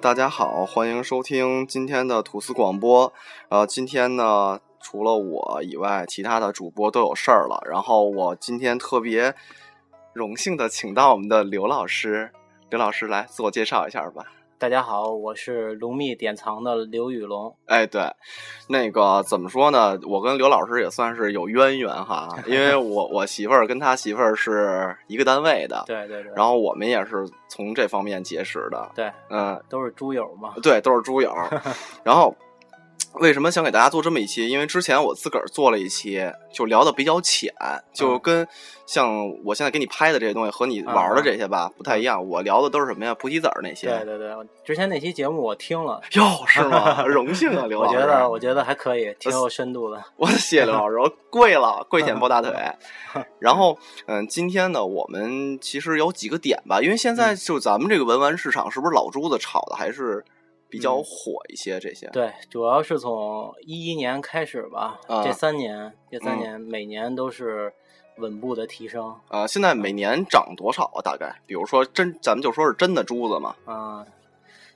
大家好，欢迎收听今天的吐司广播。呃，今天呢，除了我以外，其他的主播都有事儿了。然后我今天特别荣幸的请到我们的刘老师，刘老师来自我介绍一下吧。大家好，我是龙密典藏的刘宇龙。哎，对，那个怎么说呢？我跟刘老师也算是有渊源哈，因为我我媳妇儿跟他媳妇儿是一个单位的，对对对，然后我们也是从这方面结识的，对，嗯，都是猪友嘛。对，都是猪友。然后为什么想给大家做这么一期？因为之前我自个儿做了一期，就聊的比较浅，就跟像我现在给你拍的这些东西和你玩的这些吧不太一样。我聊的都是什么呀？菩提子儿那些。对对对，之前那期节目我听了，哟，是吗？荣幸啊，刘老师。我觉得我觉得还可以，挺有深度的。我谢谢刘老师，我跪了，跪舔抱大腿。然后，嗯，今天呢，我们其实有几个点吧，因为现在就咱们这个文玩市场，是不是老珠子炒的还是比较火一些？这些对，主要是从一一年开始吧，啊这三年，这三嗯年每年都是稳步的提升。呃，现在每年涨多少啊？大概，比如说真，咱们就说是真的珠子嘛。啊、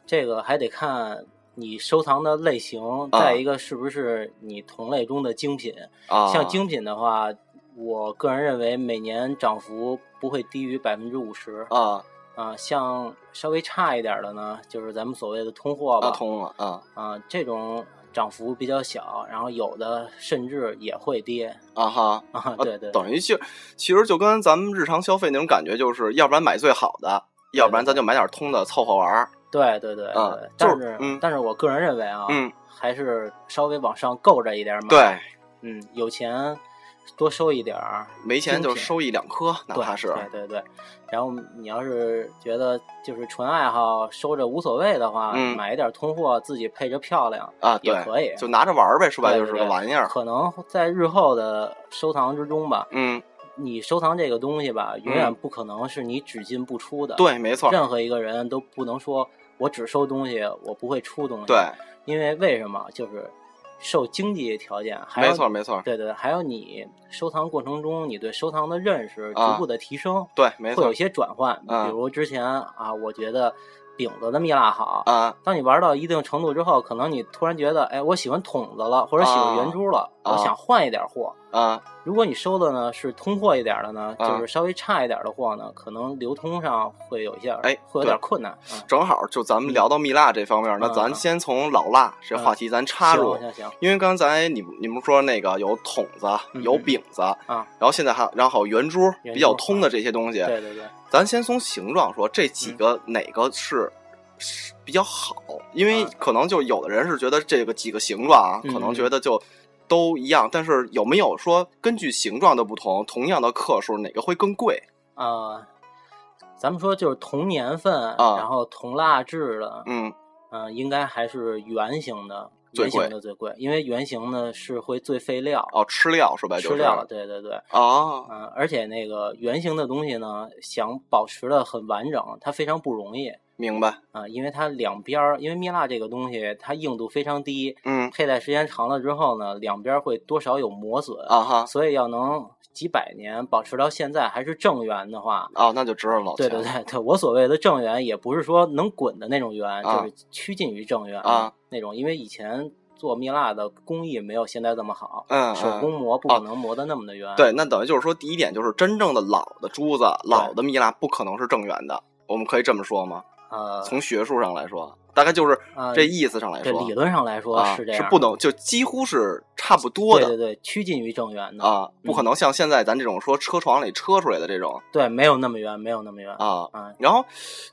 这个还得看你收藏的类型，啊再一个是不是你同类中的精品。啊，像精品的话，我个人认为每年涨幅不会低于百分之五十啊啊。像稍微差一点的呢，就是咱们所谓的通货吧啊通了啊啊，这种涨幅比较小，然后有的甚至也会跌啊哈，啊。对对，等于就其实就跟咱们日常消费那种感觉，就是要不然买最好的，要不然咱就买点通的凑合玩儿。对对对啊对，就是但是嗯但是我个人认为啊，嗯，还是稍微往上够着一点买。对，嗯，有钱多收一点儿，没钱就收一两颗，哪怕是对对对。然后你要是觉得就是纯爱好，收着无所谓的话，嗯买一点通货自己配着漂亮啊，也可以，就拿着玩儿呗，说白了就是个玩意儿。可能在日后的收藏之中吧，嗯，你收藏这个东西吧，永远不可能是你只进不出的。，对，没错，任何一个人都不能说我只收东西，我不会出东西。对，，因为为什么？就是受经济条件，还有没错，没错，对对，还有你收藏过程中，你对收藏的认识啊逐步的提升，对，没错会有一些转换。啊比如之前啊，我觉得饼子的蜜蜡好，啊。当你玩到一定程度之后，可能你突然觉得，哎，我喜欢筒子了，或者喜欢圆珠了，啊。我想换一点货。啊。如果你收的呢是通货一点的呢，啊。就是稍微差一点的货呢，可能流通上会有一些，哎会有点困难。嗯正好就咱们聊到蜜蜡这方面，那嗯咱先从老蜡这话题咱插入行，行行，因为刚才你你们说那个有筒子，嗯有饼子啊，然后现在还然后圆珠比较通的这些东西，对对对，咱先从形状说，这几个哪个是是比较好？因为啊。可能就有的人是觉得这个几个形状啊，嗯可能觉得就都一样，但是有没有说根据形状的不同，同样的克数哪个会更贵？啊、咱们说就是同年份，啊。然后同蜡质的，嗯。嗯、应该还是圆形的最贵的最贵，因为圆形呢是会最费料，哦，吃料是呗？就是吃料，对对对，啊嗯、而且那个圆形的东西呢，想保持的很完整，它非常不容易明白。啊、因为它两边儿，因为蜜蜡这个东西它硬度非常低，嗯佩戴时间长了之后呢，两边儿会多少有磨损，啊哈所以要能几百年保持到现在还是正圆的话，哦，那就值了老对钱对对对，我所谓的正圆也不是说能滚的那种圆，啊就是趋近于正圆啊那种，因为以前做蜜蜡的工艺没有现在这么好，嗯，手嗯工磨不可能磨得那么的圆。对，那等于就是说，第一点就是真正的老的珠子、老的蜜蜡不可能是正圆的，我们可以这么说吗？呃，从学术上来说，大概就是呃这意思上来说，对理论上来说啊是这样是，不能就几乎是差不多的对对对，趋近于正圆的啊，不可能像现在咱这种说车床里车出来的这种对，没有那么圆，没有那么圆啊。啊然后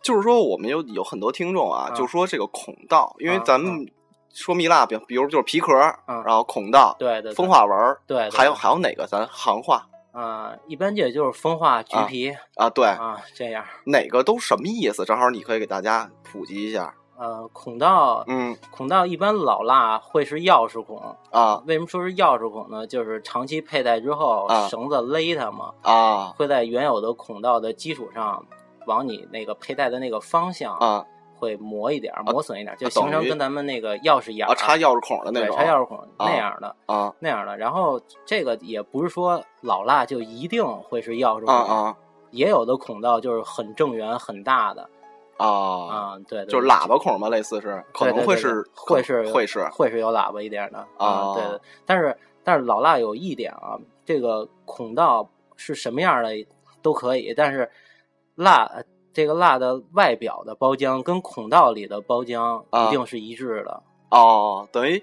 就是说，我们有有很多听众啊，啊就说这个孔道，因为啊咱们说蜜蜡，比比如就是皮壳，嗯然后孔道、对对，风化纹对还有还有哪个咱行话啊，一般这就是风化、橘啊皮啊？对，啊这样。哪个都什么意思？正好你可以给大家普及一下。呃，孔道，嗯孔道一般老蜡会是钥匙孔，啊为什么说是钥匙孔呢？就是长期佩戴之后，啊绳子勒它嘛，啊会在原有的孔道的基础上，往你那个佩戴的那个方向啊会磨一点儿，磨损一点儿，就形成跟咱们那个钥匙眼儿啊！插钥匙孔的那对种，插钥匙孔那样的啊那样的。然后这个也不是说老蜡就一定会是钥匙孔，啊啊也有的孔道就是很正圆很大的啊！啊，对，对就是喇叭孔嘛，类似是，可能会是，会是会是会是有喇叭一点的啊对的。但是但是老蜡有一点啊，这个孔道是什么样的都可以，但是蜡呃这个蜡的外表的包浆跟孔道里的包浆啊一定是一致的。哦，等于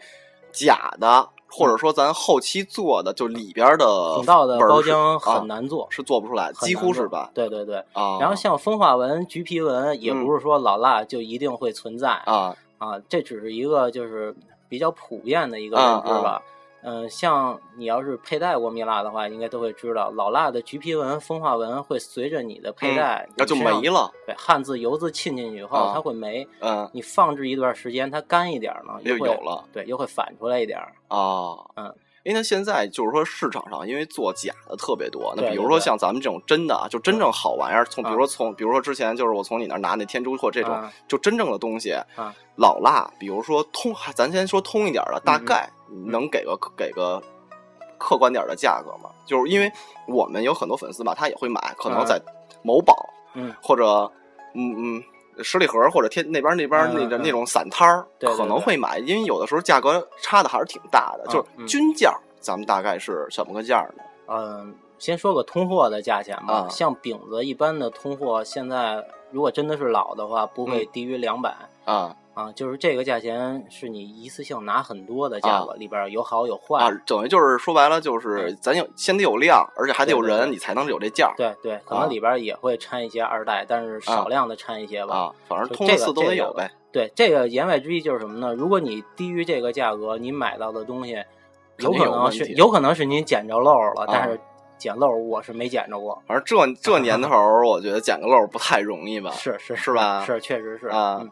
假的，或者说咱后期做的，就里边的孔道的包浆啊很难做，是做不出来，几乎是吧？对对对。啊，然后像风化纹、橘皮纹，也嗯不是说老蜡就一定会存在啊啊，这只是一个就是比较普遍的一个认知吧。嗯、像你要是佩戴过蜜蜡的话，应该都会知道，老蜡的橘皮纹、风化纹会随着你的佩戴，那就没。了。对，汗渍、油渍沁进去以后，啊它会没。嗯，你放置一段时间，它干一点呢，会又有了对，又会反出来一点哦。啊，嗯。因为现在就是说市场上，因为做假的特别多。那比如说像咱们这种真的啊，就真正好玩意儿，从比啊如说从比如说之前就是我从你那儿拿那天珠或这种啊，就真正的东西啊，老辣，比如说通，咱先说通一点的，大嗯概能给个给个客观点的价格吗？就是因为我们有很多粉丝吧，他也会买，可能啊在某宝，嗯，或者嗯嗯。十里河或者天那边那边那个那种散摊儿，可能会买，因为有的时候价格差的还是挺大的。嗯就是嗯均价，咱们大概是什么个价呢？嗯，先说个通货的价钱吧。啊像饼子一般的通货，现在如果真的是老的话，不会低于两百、啊啊。就是这个价钱是你一次性拿很多的价格，里边有好有坏。啊，等于就是说白了，就是咱有先得有量，而且还得有人，对对对你才能有这价对对，可啊能里边也会掺一些二代，但是少量的掺一些吧。啊。反正通四都得这个有呗。对，这个言外之意就是什么呢？如果你低于这个价格，你买到的东西有可能是有可能是您捡着漏了，啊但是捡漏我是没捡着过。反正这这年头，我觉得捡个漏不太容易吧。是是是吧是，确实是啊嗯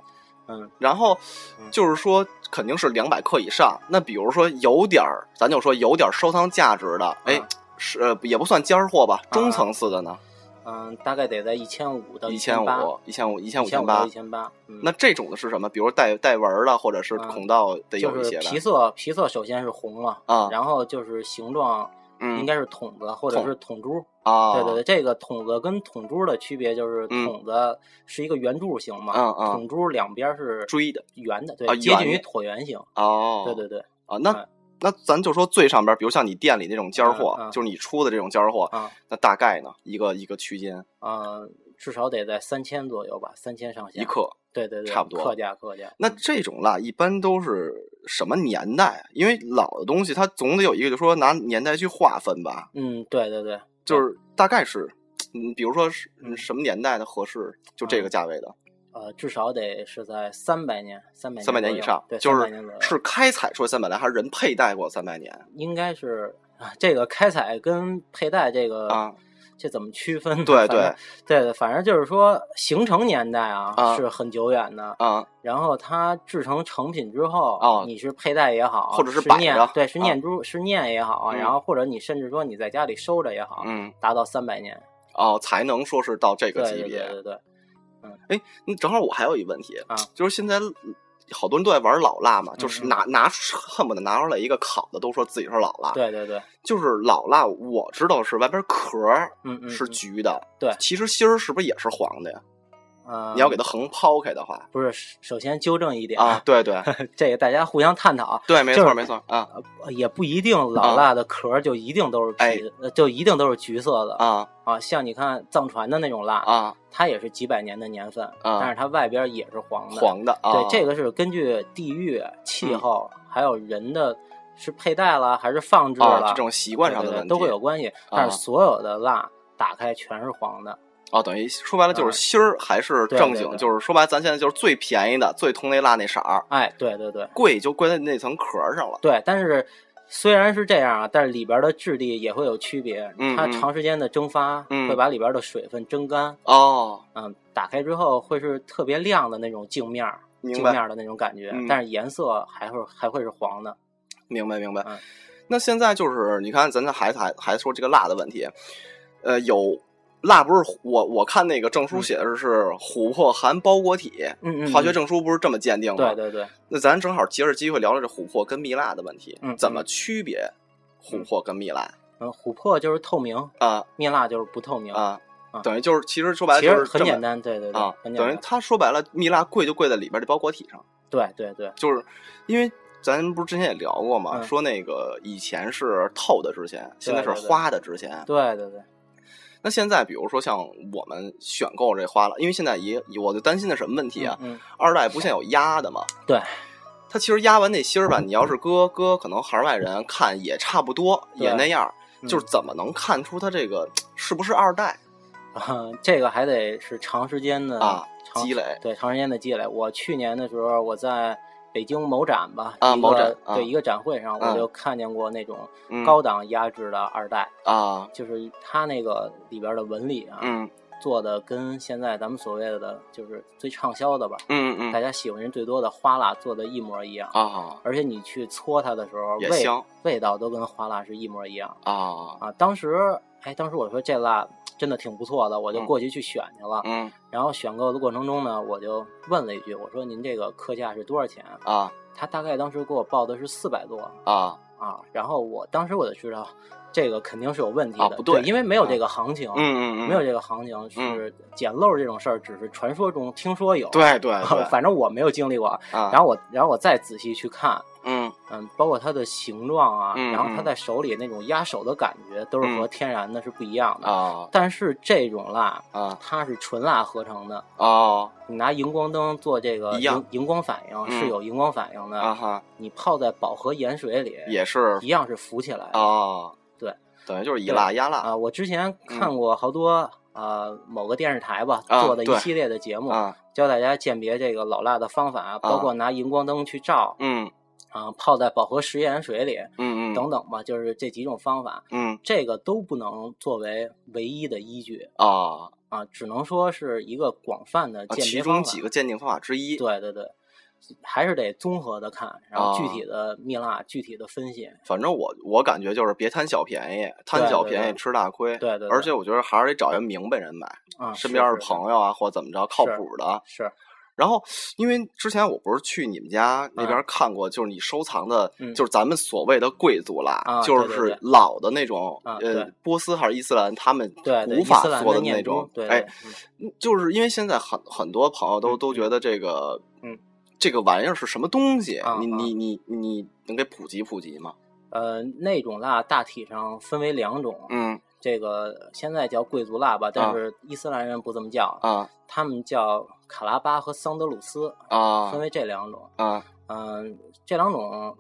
嗯然后嗯就是说，肯定是两百克以上。那比如说有点儿，咱就说有点儿收藏价值的，哎啊，是呃也不算尖儿货吧，啊中层次的呢，嗯，大概得在一千五到一千八，五、一千五、一千五一千千八一。千八。嗯那这种的是什么？比如带带纹儿的，或者是啊孔道的有一些的皮色，皮色首先是红了，啊，然后就是形状嗯应该是筒子或者是筒珠。啊，对对对，这个筒子跟筒珠的区别就是嗯筒子是一个圆柱形嘛，嗯嗯筒珠两边是锥的圆的，对，啊接近于椭圆形。哦，对对对，啊，那哎那咱就说最上边，比如像你店里那种尖儿货，就是你出的这种尖儿货，啊那大概呢一个一个区间啊，至少得在三千左右吧，三千上下。一克。对对对，差不多克价克价。那这种蜡一般都是什么年代啊？因为老的东西它总得有一个，就说拿年代去划分吧，嗯，对对对，就是大概是，嗯，比如说是嗯。什么年代的合适，就这个价位的，呃，至少得是在三百年，三百三百年以上，对，就是300年左右。是开采出三百年，还是人佩戴过三百年？应该是啊，这个开采跟佩戴这个啊？这怎么区分呢？对对对，反正就是说形成年代啊啊是很久远的，啊然后它制成成品之后，哦你是佩戴也好，或者是是念摆着对，是啊念珠、是念也好，嗯然后或者你甚至说你在家里收着也好，嗯达到三百年，哦，才能说是到这个级别。对对对，哎，那正好我还有一问题啊就是现在好多人都在玩老辣嘛，就是嗯拿拿恨不得拿出来一个烤的，都说自己是老辣。，对对对，就是老辣，我知道是外边壳儿嗯嗯，是嗯橘的，对其实芯儿是不是也是黄的呀？呃，你要给它横抛开的话，不是，首先纠正一点啊，，对对 这个大家互相探讨，对，没就是错没错啊呃也不一定老蜡的壳儿就一定都是哎橘，呃就一定都是橘色的啊啊。像你看藏传的那种蜡，啊，它也是几百年的年份，啊但是它外边也是黄的。黄的啊，对，这个是根据地域、气嗯候，还有人的是佩戴了还是放置啊了，这种习惯上的问题都会有关系。但是所有的蜡打开全是黄的，哦，等于说白了就是啊芯儿还是正经，对对对就是说白了咱现在就是最便宜的、最通那蜡那色儿，哎，对对对贵就贵在那层壳儿上了。对。但是虽然是这样啊，但是里边的质地也会有区别。它长时间的蒸发嗯会把里边的水分蒸干，哦，嗯，打开之后会是特别亮的那种镜面儿，镜面儿的那种感觉，嗯但是颜色还会还会是黄的。明白明白。嗯那现在就是你看，咱这还还还说这个蜡的问题，呃，有蜡不是我我看那个证书写的是是琥珀含包裹体，嗯嗯，化学嗯证书不是这么鉴定吗？对对对，那咱正好借着机会聊聊这琥珀跟蜜蜡的问题，嗯怎么区别琥珀跟蜜蜡嗯，琥珀就是透明，啊蜜蜡就是不透明。啊啊？等于就是其实说白了就是很简单，对对对。等于他说白了，蜜蜡贵就贵在里边的包裹体上，对对对，就是因为咱不是之前也聊过嘛，嗯说那个以前是透的值钱，现在是花的值钱。对对对，那现在比如说像我们选购这花了，因为现在也我就担心的什么问题啊？嗯，二代不像有压的嘛？对，它其实压完那芯儿吧，你要是搁搁可能行外人看也差不多，也那样，嗯就是怎么能看出它这个是不是二代啊，这个还得是长时间的啊积累？对，长时间的积累。我去年的时候，我在北京某展吧，啊某展对一个展会上，嗯我就看见过那种嗯。高档压制的二代，啊，就是它那个里边的纹理啊，嗯。做的跟现在咱们所谓的就是最畅销的吧，嗯嗯。大家喜欢人最多的花蜡做的一模一样。啊。而且你去搓它的时候，味味道都跟花蜡是一模一样啊。啊。当时，哎，当时我说这蜡真的挺不错的，我就嗯过去去选去了。嗯然后选购的过程中呢，我就问了一句，我说您这个客价是多少钱？啊他大概当时给我报的是四百多啊啊。然后我当时我就知道，这个肯定是有问题的，啊不对因为没有这个行情，嗯嗯嗯，没有这个行情是捡漏这种事儿，只是传说中听说有。对 对对反正我没有经历过。啊，然后我，然后我再仔细去看，嗯嗯，包括它的形状啊，嗯然后它在手里那种压手的感觉，都是和嗯天然的是不一样的。啊但是这种蜡，啊。它是纯蜡合成的，哦。你拿荧光灯做这个荧荧光反应、嗯是有荧光反应的，啊哈，你泡在饱和盐水里也是一样是浮起来的。哦，对，等于就是以蜡压蜡。啊，我之前看过好多、呃某个电视台吧、啊做的一系列的节目，啊。教大家鉴别这个老蜡的方法，包括拿荧光灯去照嗯啊，泡在饱和食盐水里嗯嗯等等吧，就是这几种方法，嗯这个都不能作为唯一的依据啊啊，只能说是一个广泛的鉴别方法。中几个鉴定方法之一。对对对，还是得综合的看，然后具啊体的蜜蜡具体的分析。反正我我感觉就是别贪小便宜，贪小便宜吃大亏。对对对而且我觉得还是得找一个明白人买，啊，身边的朋友啊或怎么着靠谱的。是然后，因为之前我不是去你们家那边啊看过，就是你收藏的，嗯。就是咱们所谓的贵族蜡，啊就是老的那种，啊呃，波斯还是伊斯兰他们古法做的那种，对哎就是因为现在很很多朋友都嗯都觉得这个，嗯，这个玩意儿是什么东西？你你你你能给普及普及吗？呃，那种蜡大体上分为两种，嗯。这个现在叫贵族蜡吧，但是伊斯兰人不这么叫，啊他们叫卡拉巴和桑德鲁斯，啊分为这两种。啊嗯、这两种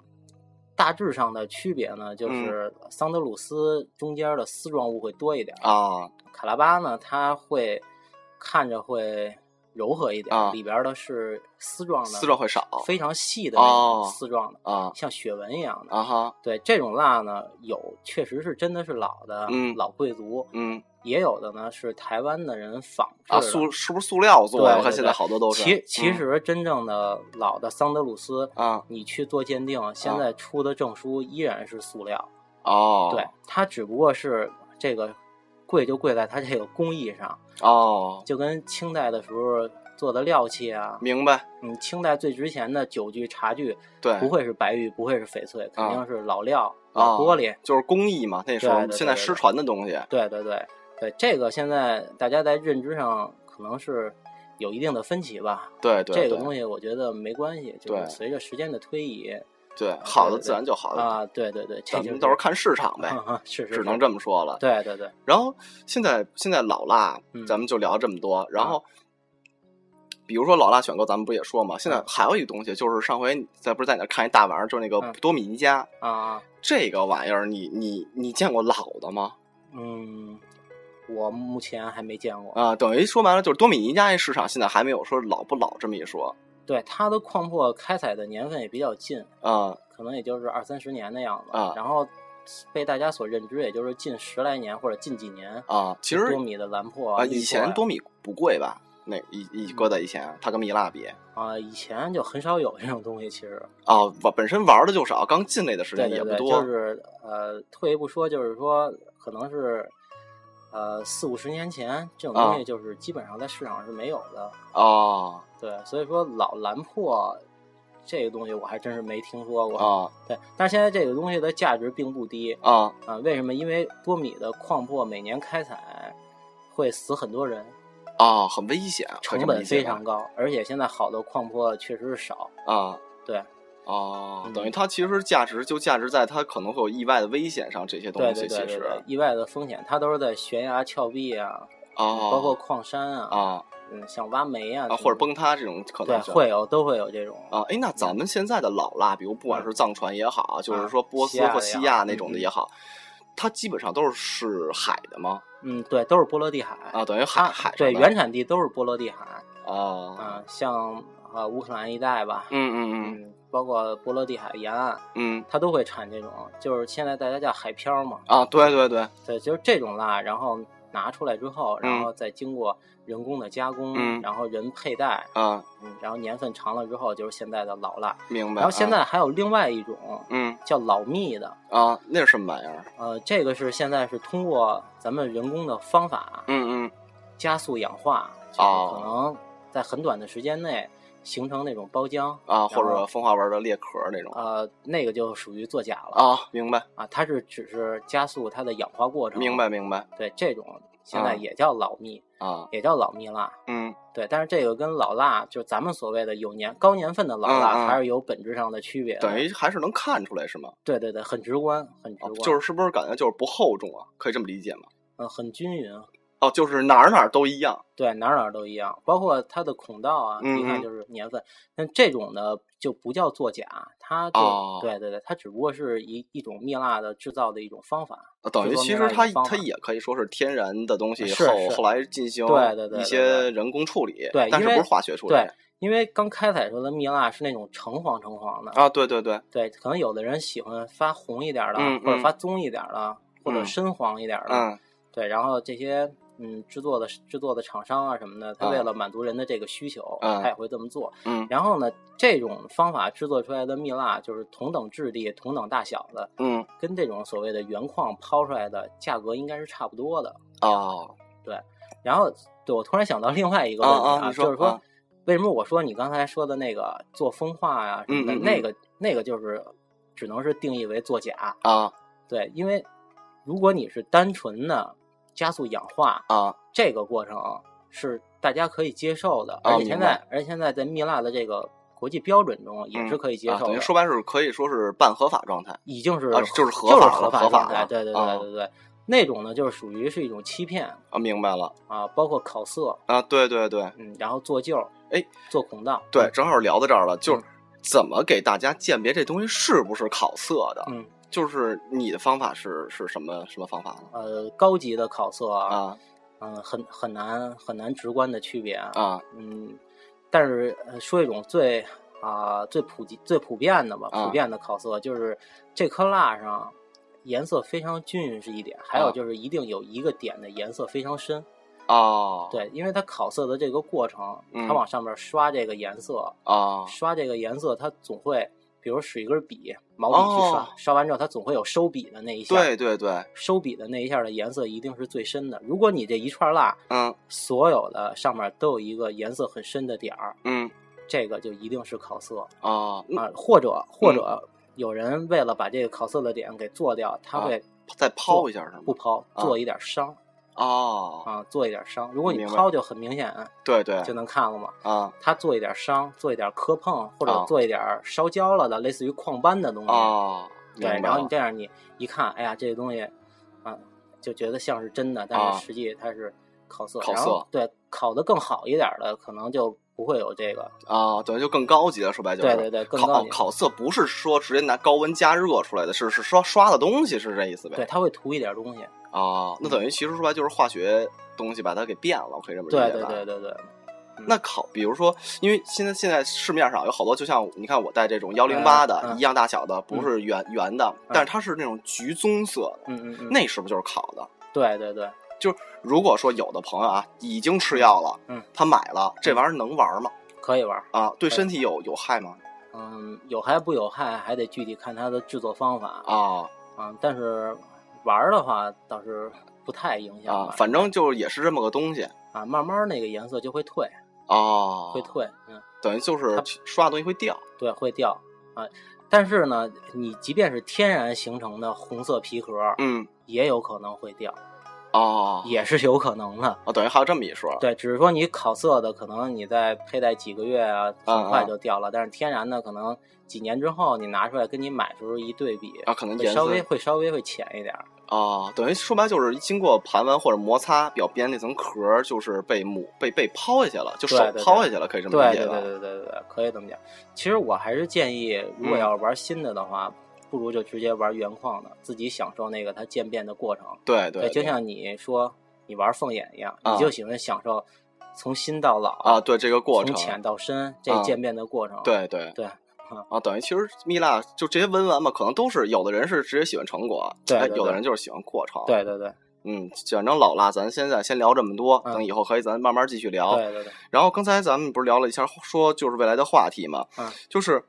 大致上的区别呢，嗯就是桑德鲁斯中间的丝状物会多一点，啊卡拉巴呢，它会看着会柔和一点，啊里边的是丝状的，丝状会少非常细的那哦种丝状的，啊像雪纹一样的。啊哈对这种蜡呢，有确实是真的是老的，嗯老贵族，嗯也有的呢是台湾的人仿制啊，塑是不是塑料做的？我看现在好多都是。其其嗯实真正的老的桑德鲁斯，啊你去做鉴定，现在出的证书依然是塑料。哦，对，它只不过是这个贵就贵在它这个工艺上，哦，就跟清代的时候做的料器啊，明白。嗯，清代最值钱的酒具、茶具对，不会是白玉，不会是翡翠，肯啊定是老料、啊老玻璃。就是工艺嘛，那时候现在失传的东西。对对对对，这个现在大家在认知上可能是有一定的分歧吧。对对，这个东西我觉得没关系，就是随着时间的推移对好的自然就好了，啊，对对对，这咱就是们到时候看市场呗，是是只能这么说了。对对对，然后现在现在老蜡，嗯咱们就聊这么多。然后，比如说老辣选购，咱们不也说嘛？现在嗯还有一个东西，就是上回你在不是在哪儿看一大玩意儿，就是那个嗯多米尼加啊，这个玩意儿，你你你见过老的吗？嗯，我目前还没见过。啊，等于说白了，就是多米尼加这市场现在还没有说老不老这么一说对，它的矿珀开采的年份也比较近，啊可能也就是二三十年的样子。啊然后被大家所认知，也就是近十来年或者近几年。啊！其实多米的蓝珀啊，以前多米不贵吧？那一一搁在以前，它跟蜜蜡比啊，以前就很少有这种东西，其实啊，我本身玩的就少，刚进来的时间也不多就是呃，退一步说，就是说可能是呃四五十年前这种东啊西，就是基本上在市场上是没有的。哦对，所以说老蓝珀这个东西我还真是没听说过。啊对，但是现在这个东西的价值并不低啊啊。为什么？因为多米的矿珀每年开采会死很多人，啊，很危险，成本非常高，而且现在好的矿珀确实是少。啊。对，哦，嗯等于它其实价值就价值在它可能会有意外的危险上，这些东西其实对对对对，意外的风险，它都是在悬崖峭壁啊，哦，包括矿山啊，啊嗯，像挖煤啊，啊或者崩塌这种可能，性会有都会有这种啊。哎，那咱们现在的老蜡，比如不管是藏传也好，就是说波斯或西亚那种的嗯也好，它基本上都是是海的吗？嗯，对，都是波罗的海啊，等于海海对原产地都是波罗的海哦，啊，像啊乌克兰一带吧，嗯嗯嗯嗯，包括波罗的海沿岸，嗯。它都会产这种，就是现在大家叫海漂嘛，啊，对对对，对，就是这种蜡，然后拿出来之后，然嗯。后再经过人工的加工，嗯。然后人佩戴，啊，嗯，然后年份长了之后就是现在的老蜡。明白。然后现啊在还有另外一种嗯。叫老蜜的，啊，那是什么玩意儿？呃，这个是现在是通过咱们人工的方法嗯嗯。加速氧化，就是哦可能在很短的时间内形成那种包浆啊，或者风化纹的裂壳那种呃，那个就属于作假了啊，明白啊，它是只是加速它的氧化过程，明白明白对，这种现在啊也叫老蜜，啊，也叫老蜜蜡。嗯对，但是这个跟老蜡，就是咱们所谓的有年高年份的老蜡，还是有本质上的区别的。等于还是能看出来是吗？对对对，很直观，很直观，哦就是是不是感觉就是不厚重啊？可以这么理解吗？嗯很均匀，哦，就是哪儿哪儿都一样对哪儿哪儿都一样，包括它的孔道啊，嗯嗯一看就是年份。那这种的就不叫作假，它就、哦对对对，它只不过是一一种蜜蜡的制造的一种方法。啊等于其实它它也可以说是天然的东西，后后来进行对对对对一些人工处理，对但是不是化学处理对，因为刚开采出来的蜜蜡是那种橙黄橙黄的，啊？对对对，对，可能有的人喜欢发红一点儿的，或者发棕一点儿的，或者嗯深黄一点儿的。嗯对，然后这些嗯制作的制作的厂商啊什么的，他为嗯了满足人的这个需求，嗯他也会这么做。嗯然后呢，这种方法制作出来的蜜蜡就是同等质地、同等大小的，嗯跟这种所谓的原矿抛出来的价格应该是差不多的。哦对然后，对我突然想到另外一个问题啊就是说，啊为什么我说你刚才说的那个做风化呀、什么的，嗯嗯嗯那个那个就是只能是定义为作假。啊对，因为如果你是单纯的加速氧化，啊这个过程是大家可以接受的，啊而且现在，而且现在在蜜蜡的这个国际标准中也是可以接啊，受的，等于说白是可以说是半合法状态已经是、啊就是合就是法合法合法状态，了对对啊对对对，那种呢就是属于是一种欺骗啊，明白了啊，包括烤色，啊，对对对嗯，然后做旧，哎，做孔道，对，正好聊到这儿了，就是嗯怎么给大家鉴别这东西是不是烤色的？嗯，就是你的方法是是什么什么方法呢？呃，高级的烤色啊，啊嗯、很很难很难直观的区别啊，啊嗯，但是呃说一种最啊、最普及最普遍的吧，啊普遍的烤色就是这颗蜡上颜色非常均匀是一点，还有啊就是一定有一个点的颜色非常深。哦，对，因为它烤色的这个过程，嗯它往上面刷这个颜色，啊刷这个颜色，它总会，比如使一根笔，毛笔去刷，哦刷完之后它总会有收笔的那一下。对对对，收笔的那一下的颜色一定是最深的。如果你这一串蜡嗯所有的上面都有一个颜色很深的点儿，嗯这个就一定是烤色啊，嗯啊，或者或者有人为了把这个烤色的点给做掉，他会再抛一下是吗？不抛，啊做一点伤哦，啊，做一点伤。如果你抛就很明显对对就能看了嘛。啊他做一点伤，做一点磕碰，或者啊做一点烧焦了的，类似于矿斑的东西。哦，对，然后你这样你一看，哎呀，这个东西啊，就觉得像是真的，但啊是实际它是烤色。烤色对，烤的更好一点的，可能就不会有这个。啊，等于就更高级了，说白就是。对对对，更高级。烤色不是说直接拿高温加热出来的，是是刷刷的东西，是这意思呗？对，它会涂一点东西。啊，那等于其实说白就是化学东西把它给变了，我可以这么理解对吧？对对对对。那烤，比如说，因为现在现在市面上有好多，就像你看我戴这种幺零八的、一样大小的，不是圆、圆的，但是它是那种橘棕色的，嗯嗯嗯。那是不是就是烤的？对对对，就是如果说有的朋友啊已经吃药了，嗯，他买了这玩意儿能玩吗？可以玩。啊，对身体有有害吗？嗯，有害不有害，还得具体看它的制作方法啊啊。但是玩儿的话倒是不太影响，啊反正就是也是这么个东西啊，慢慢那个颜色就会退，哦，会退。嗯，等于就是刷的东西会掉对，会掉啊。但是呢，你即便是天然形成的红色皮壳，嗯也有可能会掉，哦也是有可能的。哦，等于还有这么一说对，只是说你烤色的，可能你在佩戴几个月啊，嗯很快就掉了。但是天然的，可能几年之后你拿出来跟你买时候一对比，啊，可能颜色稍微会稍微会浅一点儿。啊，等于说白就是经过盘纹或者摩擦，表边那层壳儿就是被母被被抛下去了，就手抛下去了，可以这么理解吧？对对对对对，可以这么讲。其实我还是建议，如果嗯要是玩新的的话，不如就直接玩原矿的，自己享受那个它渐变的过程。对对，就像你说你玩凤眼一样，啊你就喜欢享受从新到老啊，对这个过程从，浅到深这啊渐变的过程。对对对啊，等于其实蜜蜡就这些文玩嘛，可能都是有的人是直接喜欢成果，哎对对对有的人就是喜欢过程。，对对对嗯，反正老蜡咱现在先聊这么多，嗯等以后可以咱慢慢继续聊。对对对，然后刚才咱们不是聊了一下，说就是未来的话题嘛，嗯就是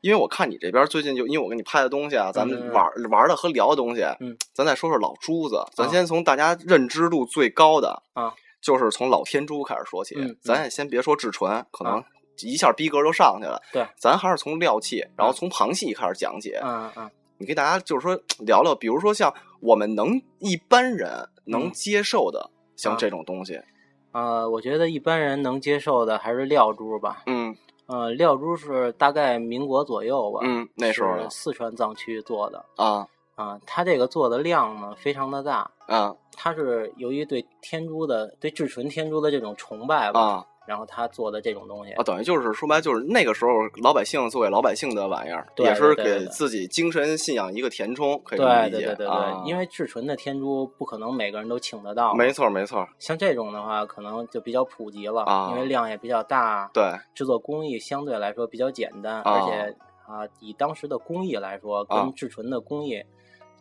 因为我看你这边最近就因为我给你拍的东西啊，咱们嗯玩、玩的和聊的东西，嗯，咱再说说老珠子，咱啊先从大家认知度最高的啊，就是从老天珠开始说起，咱也先别说至纯，可能啊一下逼格就上去了，对，咱还是从料器，然后从旁系开始讲解，嗯嗯你给大家就是说聊聊，比如说像我们能一般人能嗯接受的，像啊这种东西，呃，我觉得一般人能接受的还是料珠吧。嗯。呃，料珠是大概民国左右吧，嗯，那时候四川藏区做的啊。啊、它这个做的量呢非常的大，啊。它是由于对天珠的对至纯天珠的这种崇拜吧，啊然后他做的这种东西啊，等于就是说白，就是那个时候老百姓作为老百姓的玩意儿，对也是给自己精神信仰一个填充，可以这么理解对对对对对，啊。因为至纯的天珠不可能每个人都请得到，没错没错，像这种的话可能就比较普及了，啊因为量也比较大，对制作工艺相对来说比较简单，啊而且啊，以当时的工艺来说，啊跟至纯的工艺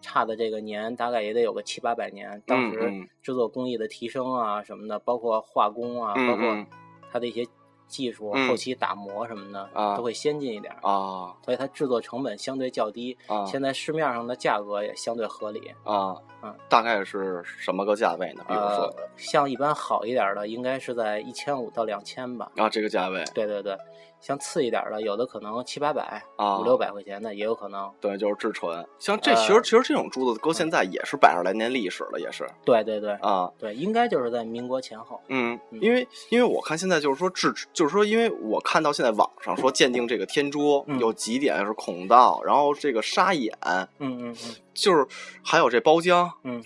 差的这个年大概也得有个七八百年。当时嗯制作工艺的提升啊什么的，包括化工啊，嗯包括嗯它的一些技术、嗯后期打磨什么的，啊都会先进一点。啊所以它制作成本相对较低，啊现在市面上的价格也相对合理。啊嗯，大概是什么个价位呢？比如说呃，像一般好一点的，应该是在一千五到两千吧。啊，这个价位对对对，像次一点的，有的可能七八百、啊五六百块钱的也有可能。对，就是至纯。像这呃其实其实这种珠子搁现在也是百十来年历史了，也是对对对啊。对，应该就是在民国前后。嗯，嗯因为因为我看现在就是说至，就是说，因为我看到现在网上说鉴定这个天珠嗯有几点是孔道，然后这个沙眼，嗯嗯嗯就是还有这包浆，嗯，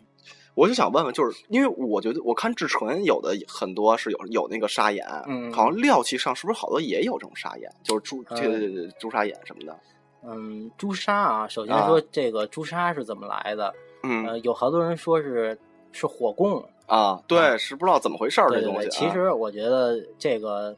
我就想问问，就是因为我觉得我看至纯有的很多是有有那个沙眼，嗯好像料器上是不是好多也有这种沙眼，就是朱呃这个朱砂眼什么的，嗯，朱砂啊，首先啊。说这个朱砂是怎么来的？嗯。呃，有好多人说是是火供，啊，对，是不知道怎么回事儿。这东西啊，其实我觉得这个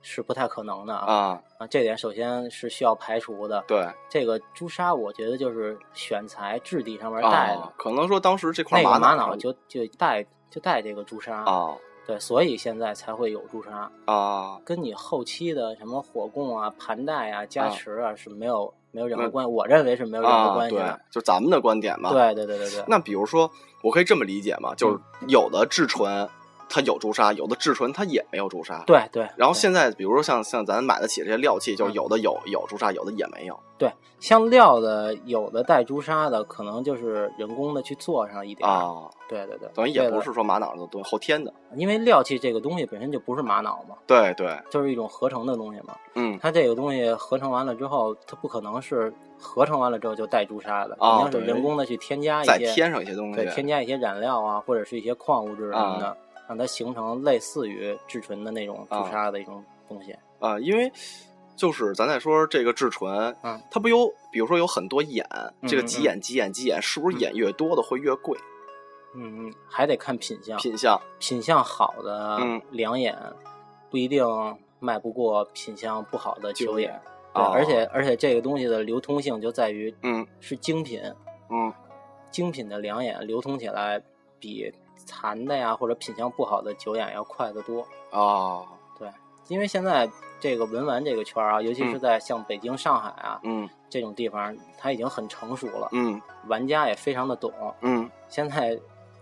是不太可能的啊，啊，这点首先是需要排除的。对，这个朱砂，我觉得就是选材质地上面带的，啊，可能说当时这块那个玛瑙瑙就就带就带这个朱砂，啊对，所以现在才会有朱砂，啊跟你后期的什么火供啊、盘带啊、加啊持啊是没有没有任何关系，我认为是没有任何关系的。，就咱们的观点嘛。，对对对对对，那比如说，我可以这么理解嘛，就是嗯有的至纯它有朱砂，有的至纯它也没有朱砂。。对对。然后现在，比如说像像咱买得起这些料器，就是嗯有的有有朱砂，有的也没有。对，像料的有的带朱砂的，可能就是人工的去做上一点儿。啊，对对对，等于也不是说玛瑙的东西后天的。因为料器这个东西本身就不是玛瑙嘛，对对，就是一种合成的东西嘛。嗯它这个东西合成完了之后，它不可能是合成完了之后就带朱砂的，哦肯定是人工的去添加一些，再添上一些东西对，。添加一些染料啊，或者是一些矿物质什么的，让它形成类似于至纯的那种朱砂的一种东西。啊，因为就是咱再说这个至纯，嗯，它不有，比如说有很多眼，这个嗯几眼几眼几眼，是不是嗯。眼越多的会越贵？嗯嗯，还得看品相，品相。品相好的嗯。两眼不一定卖不过品相不好的九眼。对，啊而且而且这个东西的流通性就在于嗯。是精品，嗯。精品的两眼流通起来比残的呀或者品相不好的酒眼要快得多。哦对，因为现在这个文玩这个圈儿啊，尤其是嗯在像北京、上海啊嗯这种地方，它已经很成熟了，嗯玩家也非常的懂。嗯，现在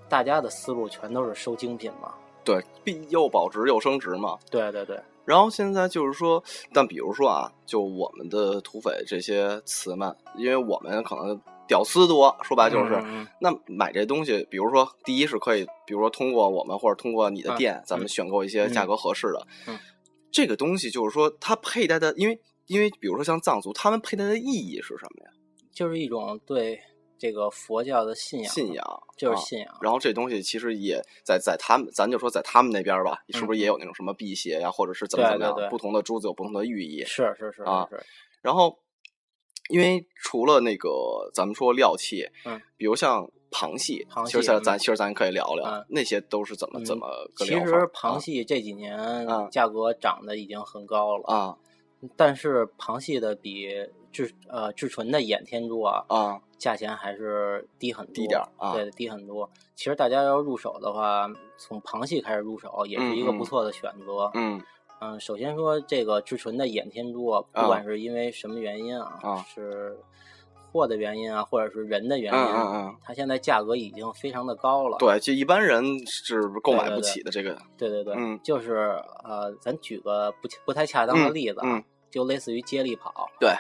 大家的思路全都是收精品嘛。对，必又保值又升值嘛。对对对，然后现在就是说，但比如说啊，就我们的土匪这些词们，因为我们可能屌丝多，说白就是，那买这东西，比如说第一是可以，比如说通过我们或者通过你的嗯店，咱们嗯选购一些价格合适的。嗯这个东西就是说，它佩戴的，因为因为比如说像藏族，他们佩戴的意义是什么呀？就是一种对这个佛教的信仰，信，仰，啊就是信仰。然后这东西其实也在在他们，咱就说在他们那边吧，是不是也有那种什么辟邪呀，或者是怎么怎么样？对对不同的珠子有不同的寓意。是是是啊是是，然后，因为除了那个咱们说料器，嗯，比如像螃蟹，螃蟹其实咱嗯其实咱可以聊聊、嗯那些都是怎么、嗯怎么个其。实螃蟹这几年啊价格涨得已经很高了，啊但是螃蟹的比至呃至纯的眼天珠啊，啊价钱还是低很多，低点啊对，低很多。其实大家要入手的话，从螃蟹开始入手也是一个不错的选择。嗯嗯，首先说这个至纯的眼天珠啊，啊不管是因为什么原因啊，啊是货的原因啊，或者是人的原因，嗯嗯嗯，它现在价格已经非常的高了。对，就一般人是购买不起的这个。对对对，嗯就是呃，咱举个不不太恰当的嗯例子啊，嗯就类似于接力跑，对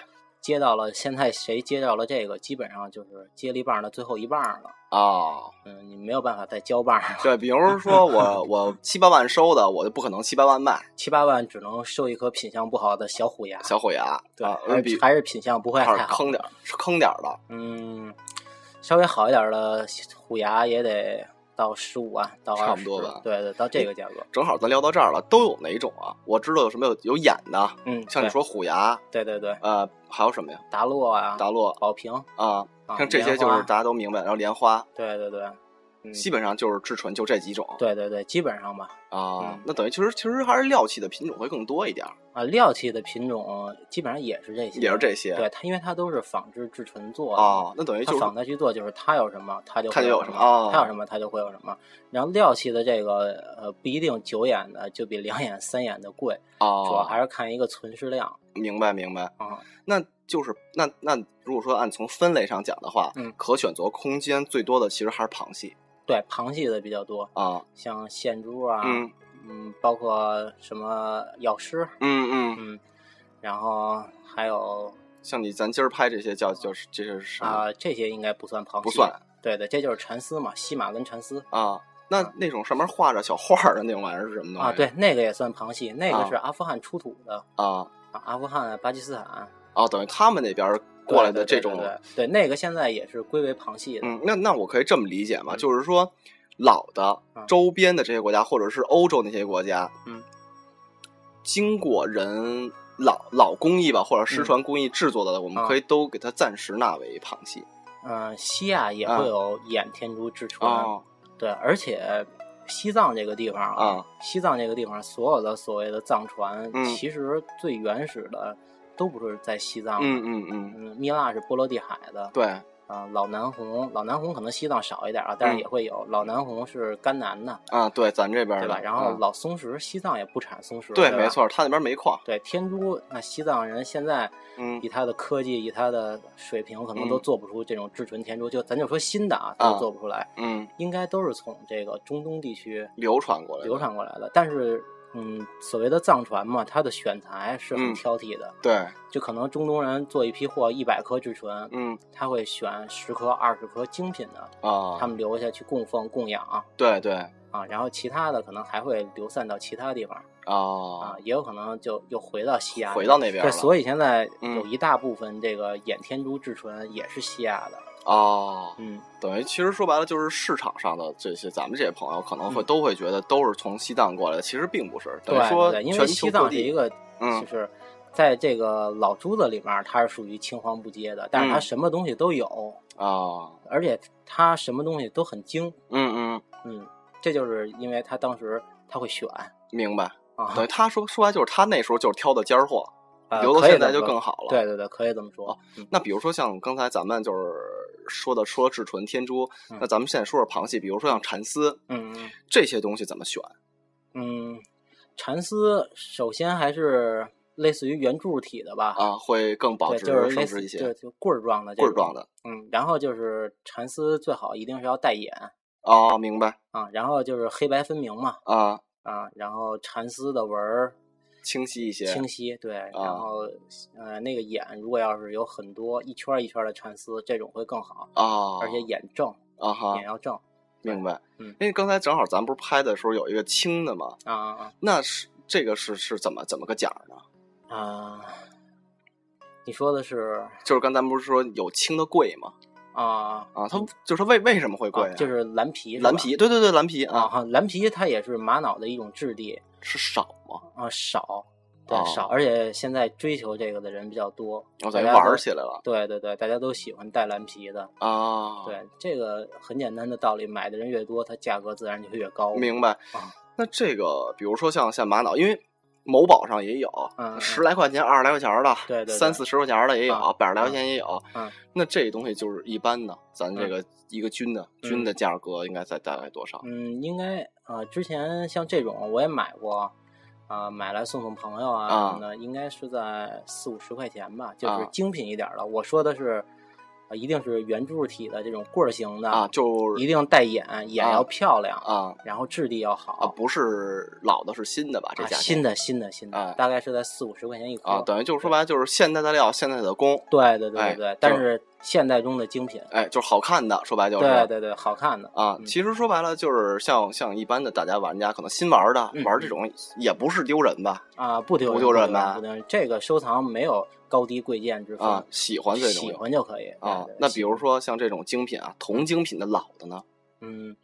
接到了现在谁接到了这个，基本上就是接力棒的最后一棒了。啊，嗯，你没有办法再交棒了，对，比如说我 我七八万收的，我就不可能七八万卖七八万只能收一颗品相不好的小虎牙，小虎牙，对，还是品相不会还太好。是坑点儿，是坑点儿的。嗯，稍微好一点的虎牙也得到十五万到差二十，不多吧对对，到这个价格。正好咱聊到这儿了，都有哪种啊？我知道有什么有有眼的，嗯，像你说虎牙，对对对，呃，还有什么呀？达洛啊，达洛宝瓶，啊，啊像这些就是大家都明白。然后莲花，对对对，嗯，基本上就是至纯就这几种对对对，基本上吧。啊嗯。那等于其实其实还是料器的品种会更多一点儿，啊，料器的品种基本上也是这些，也是这些。对它，因为它都是仿制至纯做的，啊，那等于就是仿它去做就是它有什么它就它就有什么哦它有什么它就会有什么。然后料器的这个呃不一定九眼的就比两眼三眼的贵，主要啊，还是看一个存世量明白明白。啊。那就是那那如果说按从分类上讲的话，嗯可选择空间最多的其实还是螃蟹对，螃蟹的比较多，啊。像线珠啊，嗯嗯包括什么药师，嗯嗯，嗯，然后还有像你咱今儿拍这些叫叫是这是什么啊、这些应该不算螃蟹，不算。对的，这就是蚕丝嘛，西马跟蚕丝。啊？那啊那种上面画着小画的那种玩意儿是什么东西？啊，对，那个也算螃蟹，那啊个是阿富汗出土的啊啊，阿富汗、巴基斯坦哦，等于他们那边儿过来的这种对那个现在也是归为旁系的。嗯，那那我可以这么理解嘛，嗯。就是说，老的嗯。周边的这些国家，或者是欧洲那些国家，嗯，经过人老老工艺吧，或者失传工艺制作的，我们啊可以都给它暂时纳为旁系。嗯、西亚也啊会有眼天珠至纯，哦。对，而且西藏这个地方啊，西藏这个地方所有的所谓的藏传，嗯。其实最原始的都不是在西藏的。嗯嗯嗯，嗯，蜜蜡是波罗的海的，对，啊，老南红，老南红可能西藏少一点啊，但是嗯也会有。老南红是甘南的，啊，对，咱这边的对吧？然后嗯老松石，西藏也不产松石，对，吧没。错，他那边煤矿，对天珠，那西藏人现在嗯以他的科技，以他的水平，可能嗯都做不出这种至纯天珠。就咱就说新的啊，啊都做不出来，嗯，应该都是从这个中东地区流传过来，流传过来的。但是，嗯，所谓的藏传嘛，它的选材是很嗯挑剔的，对，就可能中东人做一批货一百颗至纯，嗯他会选十颗、二十颗精品的，啊，他们留下去供奉供养对，对。啊然后其他的可能还会流散到其他地方啊。啊，，也有可能就又回到西亚，回到那边。对，所以现在嗯有一大部分这个眼天珠至纯也是西亚的，哦，嗯，等于其实说白了就是市场上的这些咱们这些朋友可能会嗯都会觉得都是从西藏过来的，其实并不是，等对于说对，因为全西藏是一个嗯就是。在这个老珠子里面，它是属于青黄不接的，但是它嗯什么东西都有，啊，而且它什么东西都很精，嗯嗯，嗯，这就是因为他当时他会选明白。啊，等于他说说白就是他那时候就是挑的尖儿货，呃留到现在就更好了。对对对，可以这么说。嗯那比如说像刚才咱们就是说的说至纯天珠，嗯那咱们现在说说螃蟹，比如说像蚕丝嗯嗯这些东西怎么选嗯，蚕丝首先还是类似于圆柱体的吧，啊？会更保，值就是类似升值一些，就就棍儿状的棍儿状的。嗯，然后就是蚕丝最好一定是要带眼哦，明白啊，然后就是黑白分明嘛啊，啊，然后蚕丝的纹儿清晰一些清晰，对，啊然后呃那个眼如果要是有很多一圈儿一圈儿的蚕丝，这种会更好，啊，而且眼正，啊哈眼，要正明白。嗯因为刚才正好咱不是拍的时候有一个轻的吗？啊啊啊。那是这个是是怎么怎么个讲呢？啊，你说的是就是刚才不是说有轻的贵吗？啊啊，它就是为为什么会贵啊，就是蓝皮，蓝皮，对对对，蓝皮啊，蓝皮它也是玛瑙的一种质地是少吗？啊，少，对哦少，而且现在追求这个的人比较多，我感觉玩起来了对对对，大家都喜欢带蓝皮的，啊。，对，这个很简单的道理，买的人越多，它价格自然就越高。明白啊。那这个比如说像像玛瑙，因为某宝上也有嗯嗯。十来块钱、二十来块钱的，对对对。三四十块钱的也有啊，百十来块钱也有。嗯，那这东西就是一般的，咱这个一个均的嗯。均的价格应该在大概多少？嗯，应该呃，之前像这种我也买过，啊、买来送送朋友啊啊什么的，应该是在四五十块钱吧，就是啊精品一点的。我说的是，呃，一定是圆柱体的这种棍儿形的啊，就一定带眼，眼啊要漂亮，啊然后质地要好啊，不是老的，是新的吧？这啊价钱新的新的新的，啊大概是在四五十块钱一颗。啊，等于就是说白了就是现代的料，现代的工，对对对哎对对，就但是现代中的精品，哎，就是好看的，说白就是对对对，好看的啊，嗯其实说白了就是像像一般的大家玩家可能新玩的嗯玩这种也不是丢人吧？啊，不丢不丢人吧不丢人。这个收藏没有高低贵贱之分啊，喜欢这种喜欢就可以啊对对。那比如说像这种精品啊，同精品的老的呢？嗯，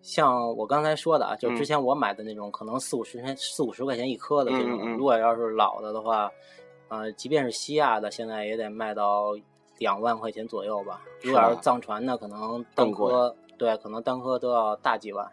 像我刚才说的啊，就嗯之前我买的那种，可能四五十元、四五十块钱一颗的这种，嗯嗯嗯如果要是老的的话，呃，即便是西亚的，现在也得卖到两万块钱左右吧。是如果要是藏传的，可能单颗对，可能单颗都要大几万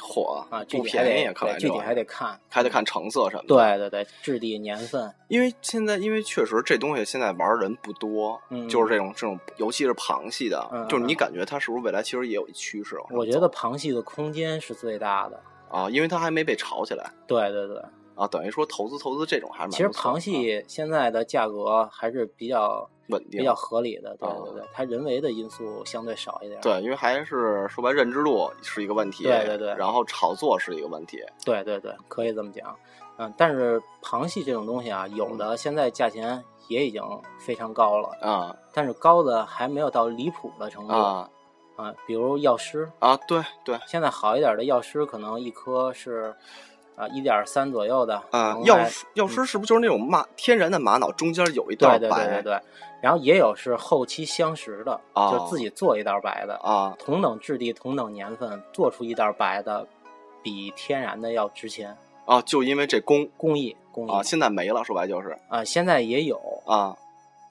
嚯啊，具不体还得便宜啊，看来，具体还得看，还得看成色什么的。对对对，质地、年份，因为现在因为确实这东西现在玩的人不多，嗯就是这种这种，尤其是螃蟹的，嗯就是你感觉它是不是未来其实也有一趋势？我觉得螃蟹的空间是最大的。啊，因为它还没被炒起来对对对，啊，等于说投资投资这种还是蛮其实螃蟹现在的价格还是比较稳定比较合理的，对啊对对，它人为的因素相对少一点。对，因为还是说白认知度是一个问题，对对对然后炒作是一个问题，对对对，可以这么讲。嗯，但是螃蟹这种东西啊，有的现在价钱也已经非常高了，啊但是高的还没有到离谱的程度啊啊。比如药师，啊，对对现在好一点的药师可能一颗是啊一点三左右的啊，药师药师是不是就是那种玛天然的玛瑙中间有一道对白？对对对对，然后也有是后期相识的，哦就自己做一道白的，啊同等质地、同等年份做出一道白的，比天然的要值钱。啊，就因为这工工艺，工艺啊，现在没了，说白就是啊，现在也有，啊，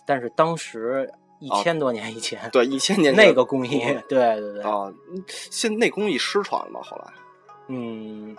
但是当时一哦千多年以前，对，一千年前那个工艺，对对对，啊，嗯现那工艺失传了吗？后来嗯，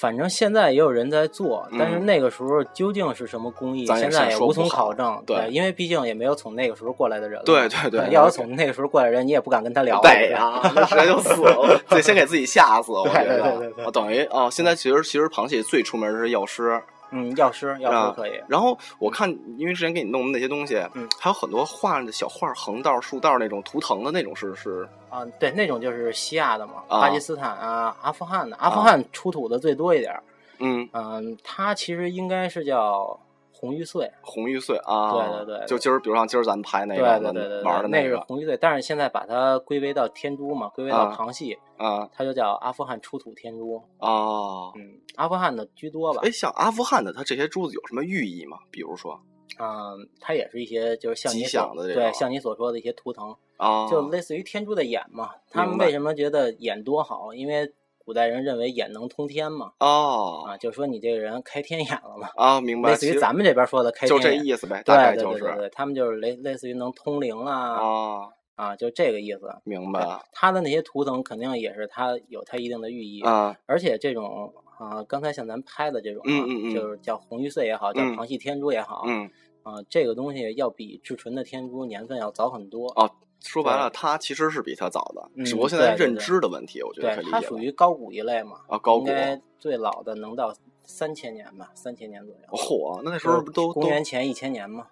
反正现在也有人在做，但是嗯那个时候究竟是什么工艺，现在也无从考证。对因为毕竟也没有从那个时候过来的人了。对对对要是从那个时候过来的人，你也不敢跟他聊。对呀，那直接就死了，得先给自己吓死。我觉对对得，对对对啊等于哦，现在其实其实螃蟹最出名的是药师，嗯，药师，药啊师可以。然后我看，因为之前给你弄的那些东西，嗯还有很多画的小画，横道、竖道那种图腾的那种是是啊，对，那种就是西亚的嘛，啊巴基斯坦啊、阿富汗的，阿富汗出土的最多一点儿。嗯嗯，它其实应该是叫红玉碎。红玉碎啊，对对对就今儿比如像今儿咱们拍那对个对对对，玩的那是个红玉碎，但是现在把它归为到天珠嘛，归为到啊旁系，啊它就叫阿富汗出土天珠。啊。嗯，阿富汗的居多吧哎，？像阿富汗的，它这些珠子有什么寓意吗？比如说嗯，它也是一些就是像你吉所祥的这种对像你所说的一些图腾，啊，就类似于天珠的眼嘛。他们为什么觉得眼多好？因为古代人认为眼能通天嘛，哦啊，就说你这个人开天眼了嘛，啊，明白，类似于咱们这边说的开天眼。就这意思呗，对大概就是对对对对，他们就是类类似于能通灵啦啊，啊，就这个意思。明白了他的那些图腾肯定也是他有他一定的寓意，啊，而且这种啊、刚才像咱拍的这种、啊，嗯嗯嗯就是叫红玉碎也好，叫嗯旁系天珠也好，嗯啊、这个东西要比至纯的天珠年份要早很多。哦，说白了，它其实是比它早的，嗯只不过现在认知的问题，我觉得对可以，理它属于高古一类嘛，啊，高古。应该最老的能到三千年吧，三千年左右。嚯，那那时候不都都公元前一千年吗？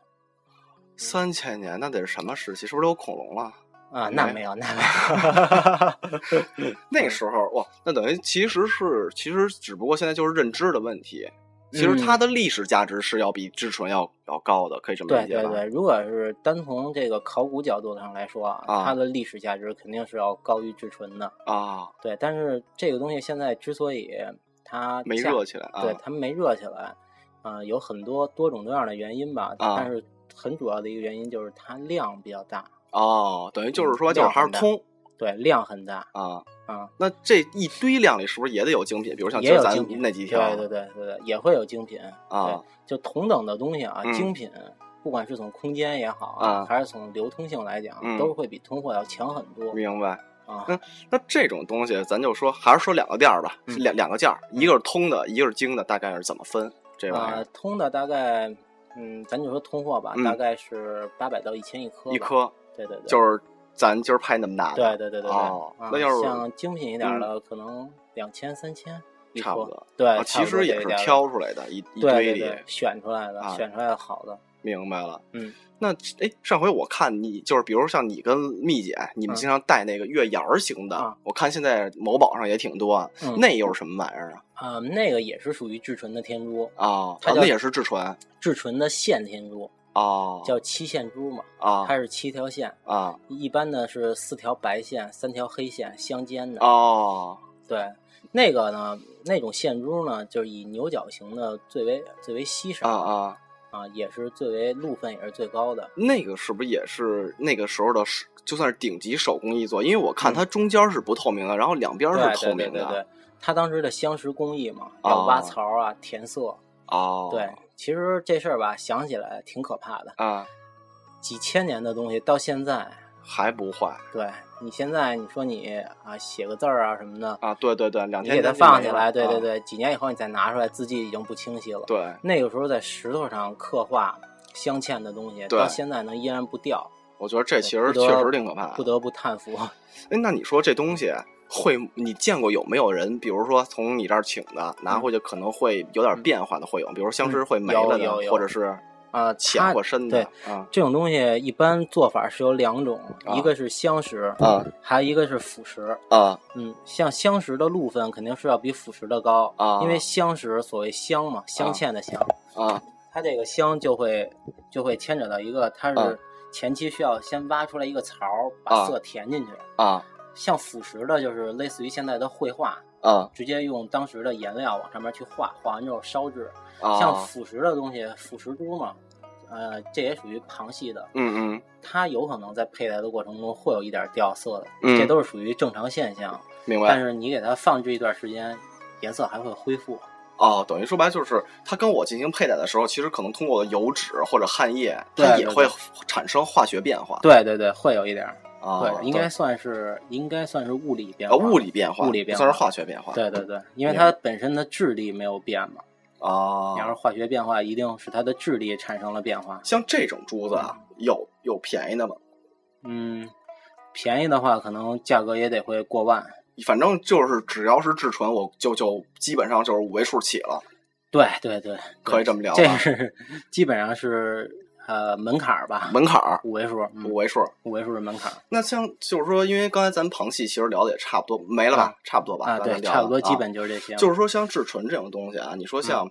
三千年，那得是什么时期？是不是都有恐龙了？啊，那没有，那没有。那时候哇，那等于其实是其实只不过现在就是认知的问题。其实它的历史价值是要比至纯要要高的，可以这么理解吧？对对对，如果是单从这个考古角度上来说啊，啊它的历史价值肯定是要高于至纯的。啊，对，但是这个东西现在之所以它没热起来啊。对，它没热起来，啊、有很多多种多样的原因吧。啊但是很主要的一个原因就是它量比较大，哦，等于就是说嗯就是还是量很大通对，量很大啊。啊，那这一堆量里是不是也得有精品？比如像今儿咱也有精品。那几条对对对对对，也会有精品啊对，就同等的东西啊，嗯精品。不管是从空间也好啊还是从流通性来讲，嗯都会比通货要强很多明白。啊。那那这种东西，咱就说还是说两个店儿吧，嗯两两个价儿，一个是通的，一个是精的，大概是怎么分？这玩意啊儿，通的大概，嗯，咱就说通货吧，嗯大概是八百到一千一颗。一，颗对对对，就是咱今儿拍那么大的，对对对对对。哦啊那要是嗯像精品一点的，可能两千三千差不多。对，其实也是挑出来的，一一堆里。选出来的，啊选出来的好的。明白了，嗯，那哎，上回我看你就是，比如像你跟蜜姐，你们嗯经常带那个月牙儿型的，啊我看现在某宝上也挺多，嗯那又是什么玩意儿啊？啊，那个也是属于至纯的天珠，啊，它叫啊那也是至纯至纯的线天珠，啊，叫七线珠嘛，啊它是七条线，啊一般呢是四条白线，三条黑线相间的。哦对，那个呢，那种线珠呢，就是以牛角形的最为最为稀少啊啊，啊也是最为路分也是最高的。那个是不是也是那个时候的，就算是顶级手工艺作？因为我看嗯它中间是不透明的，然后两边是透明的。对对对对，他当时的镶石工艺嘛，哦要挖槽啊、填色。哦，对，其实这事儿吧，想起来挺可怕的。啊，几千年的东西到现在，还不坏对你现在你说你啊写个字儿啊什么的，啊？对对对，两天你给它放起来，对对啊对，几年以后你再拿出来，字迹已经不清晰了。对，那个时候在石头上刻画镶嵌的东西，到现在能依然不掉，我觉得这其实确实挺可怕的。不得不叹服。哎，那你说这东西会，你见过有没有人，比如说从你这儿请的拿回去，可能会有点变化的会有，比如相师会没了的，或者是。啊，浅它或深的对啊。这种东西一般做法是有两种，啊一个是相石，啊还有一个是腐蚀。啊。嗯，像相石的路分肯定是要比腐蚀的高啊因为相石所谓镶嘛，镶嵌的镶，啊。它这个镶就会就会牵扯到一个，它啊是前期需要先挖出来一个槽儿，把啊色填进去。啊像腐蚀的，就是类似于现在的绘画，啊直接用当时的颜料往上面去画，画完之后烧制。啊！像腐蚀的东西，腐蚀珠嘛，呃，这也属于旁系的，嗯嗯，它有可能在佩戴的过程中会有一点掉色的，嗯这都是属于正常现象。明白。但是你给它放置一段时间，颜色还会恢复。哦，等于说白就是，它跟我进行佩戴的时候，其实可能通过油脂或者汗液，它也会产生化学变化。对对对，会有一点儿。啊，对，应该算是应该算是物理变啊化，物理变化，物理变化算是化化学变化。对对对，因为它本身的质地没有变嘛。啊你，要是化学变化，一定是它的质地产生了变化。像这种珠子啊，有有便宜的吗？嗯，便宜的话，可能价格也得会过万。反正就是只要是至纯，我就就基本上就是五位数起了，对对对，可以这么聊吧。这是基本上是呃门槛儿吧，门槛儿五位数，嗯五位数。五位数的门槛儿那像就是说，因为刚才咱旁系其实聊的也差不多，没了吧？差不多吧？啊，对，刚才聊差不多基啊本就是这些。就是说，像至纯这种东西啊，你说像，